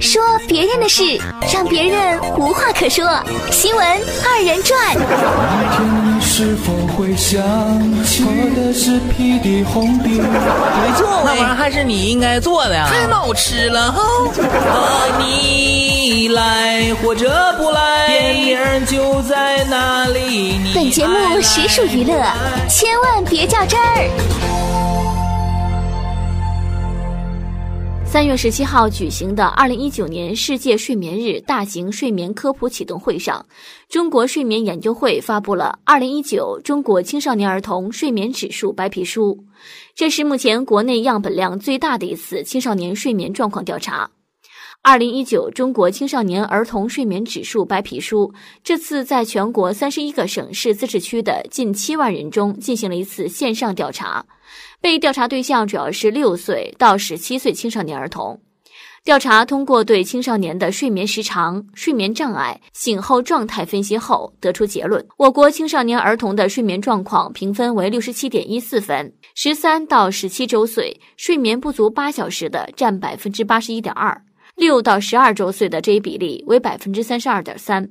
说别人的事，让别人无话可说。新闻二人转。没错，那玩意儿还是你应该做的呀，太好吃了哈！你来或者不来，电影就在那里。本节目实属娱乐，千万别较真儿。三月十七号举行的二零一九年世界睡眠日大型睡眠科普启动会上，中国睡眠研究会发布了《二零一九中国青少年儿童睡眠指数白皮书》，这是目前国内样本量最大的一次青少年睡眠状况调查。二零一九中国青少年儿童睡眠指数白皮书这次在全国三十一个省市自治区的近七万人中进行了一次线上调查，被调查对象主要是六岁到十七岁青少年儿童。调查通过对青少年的睡眠时长、睡眠障碍、醒后状态分析后，得出结论：我国青少年儿童的睡眠状况评分为六十七点一四分，十三到十七周岁睡眠不足八小时的占百分之八十一点二。六到十二周岁的这一比例为百分之三十二点三，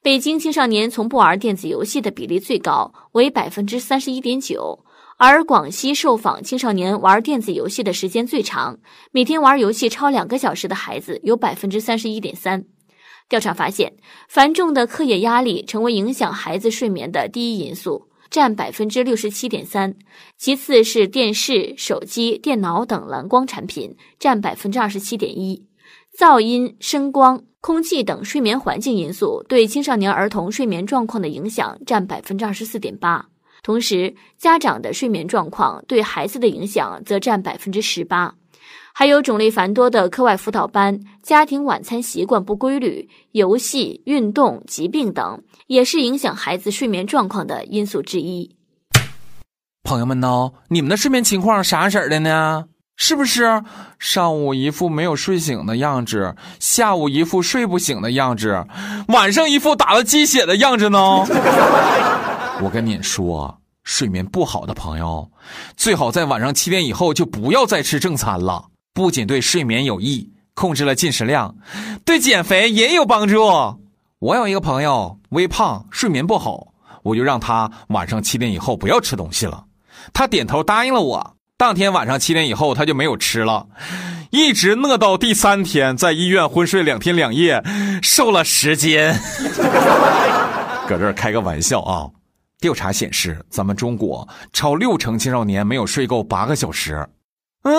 北京青少年从不玩电子游戏的比例最高，为百分之三十一点九，而广西受访青少年玩电子游戏的时间最长，每天玩游戏超两个小时的孩子有百分之三十一点三。调查发现，繁重的课业压力成为影响孩子睡眠的第一因素。占百分之六十七点三，其次是电视、手机、电脑等蓝光产品，占百分之二十七点一。噪音、声光、空气等睡眠环境因素对青少年儿童睡眠状况的影响占百分之二十四点八。同时，家长的睡眠状况对孩子的影响则占百分之十八。还有种类繁多的课外辅导班、家庭晚餐习惯不规律、游戏、运动、疾病等，也是影响孩子睡眠状况的因素之一。朋友们呢，你们的睡眠情况啥色儿的呢？是不是上午一副没有睡醒的样子，下午一副睡不醒的样子，晚上一副打了鸡血的样子呢？我跟你说，睡眠不好的朋友，最好在晚上七点以后就不要再吃正餐了。不仅对睡眠有益，控制了进食量，对减肥也有帮助。我有一个朋友微胖，睡眠不好，我就让他晚上七点以后不要吃东西了。他点头答应了我。当天晚上七点以后，他就没有吃了，一直饿到第三天，在医院昏睡两天两夜，瘦了十斤。搁这儿开个玩笑啊！调查显示，咱们中国超六成青少年没有睡够八个小时。嗯，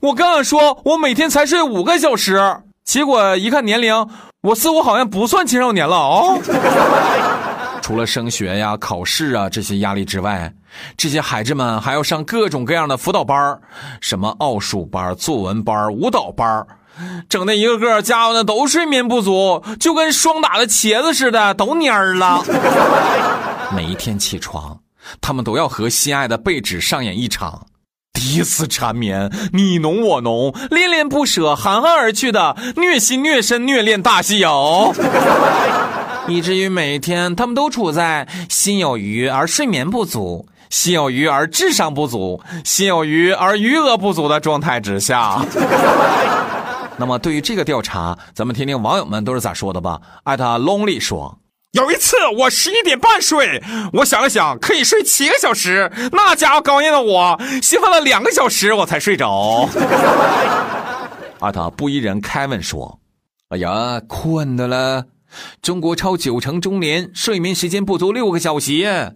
我刚刚说我每天才睡五个小时，结果一看年龄，我似乎好像不算青少年了哦。除了升学呀、考试啊这些压力之外，这些孩子们还要上各种各样的辅导班什么奥数班、作文班、舞蹈班整的一个个家伙呢都睡眠不足，就跟霜打的茄子似的，都蔫了。每一天起床，他们都要和心爱的被纸上演一场。彼此缠绵，你侬我侬，恋恋不舍，含含而去的虐心虐身虐恋大戏哦，以至于每天他们都处在心有余而睡眠不足，心有余而智商不足，心有余而余额不足的状态之下。那么，对于这个调查，咱们听听网友们都是咋说的吧。艾特 lonely 说。有一次，我十一点半睡，我想了想，可以睡七个小时。那家伙高兴的我兴奋了两个小时，我才睡着。阿塔不一人凯文说：“哎呀，困的了。中国超九成中年睡眠时间不足六个小时。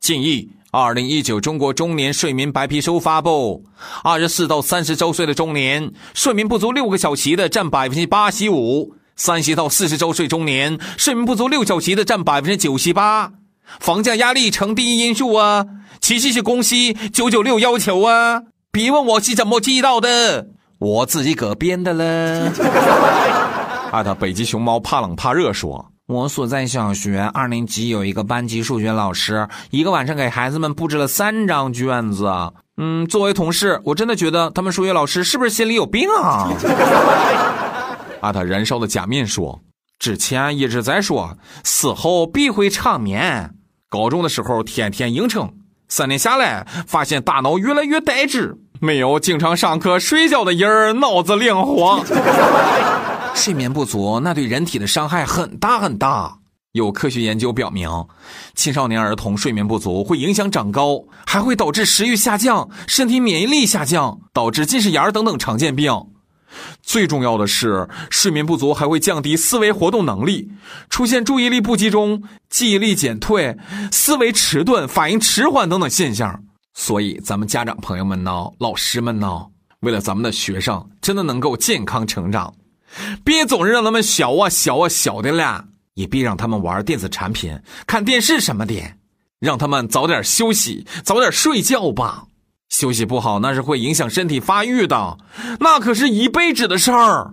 建议二零一九中国中年睡眠白皮书发布，二十四到三十周岁的中年睡眠不足六个小时的占百分之八十五。”三十到四十周岁中年睡眠不足六小时的占百分之九十八，房价压力成第一因素啊，其次是公司九九六要求啊。别问我是怎么知道的，我自己搁编的了。艾特北极熊猫怕冷怕热说，我所在小学二年级有一个班级数学老师，一个晚上给孩子们布置了三张卷子。嗯，作为同事，我真的觉得他们数学老师是不是心里有病啊？阿特燃烧的假面说：“之前一直在说死后必会长眠。高中的时候天天硬撑，三年下来发现大脑越来越呆滞，没有经常上课睡觉的人儿脑子灵活。睡眠不足那对人体的伤害很大很大。有科学研究表明，青少年儿童睡眠不足会影响长高，还会导致食欲下降、身体免疫力下降，导致近视眼儿等等常见病。最重要的是，睡眠不足还会降低思维活动能力，出现注意力不集中、记忆力减退、思维迟钝、反应迟缓等等现象。所以，咱们家长朋友们呢，老师们呢，为了咱们的学生真的能够健康成长，别总是让他们小啊小啊小的了。也别让他们玩电子产品、看电视什么的，让他们早点休息，早点睡觉吧。休息不好那是会影响身体发育的，那可是一辈子的事儿。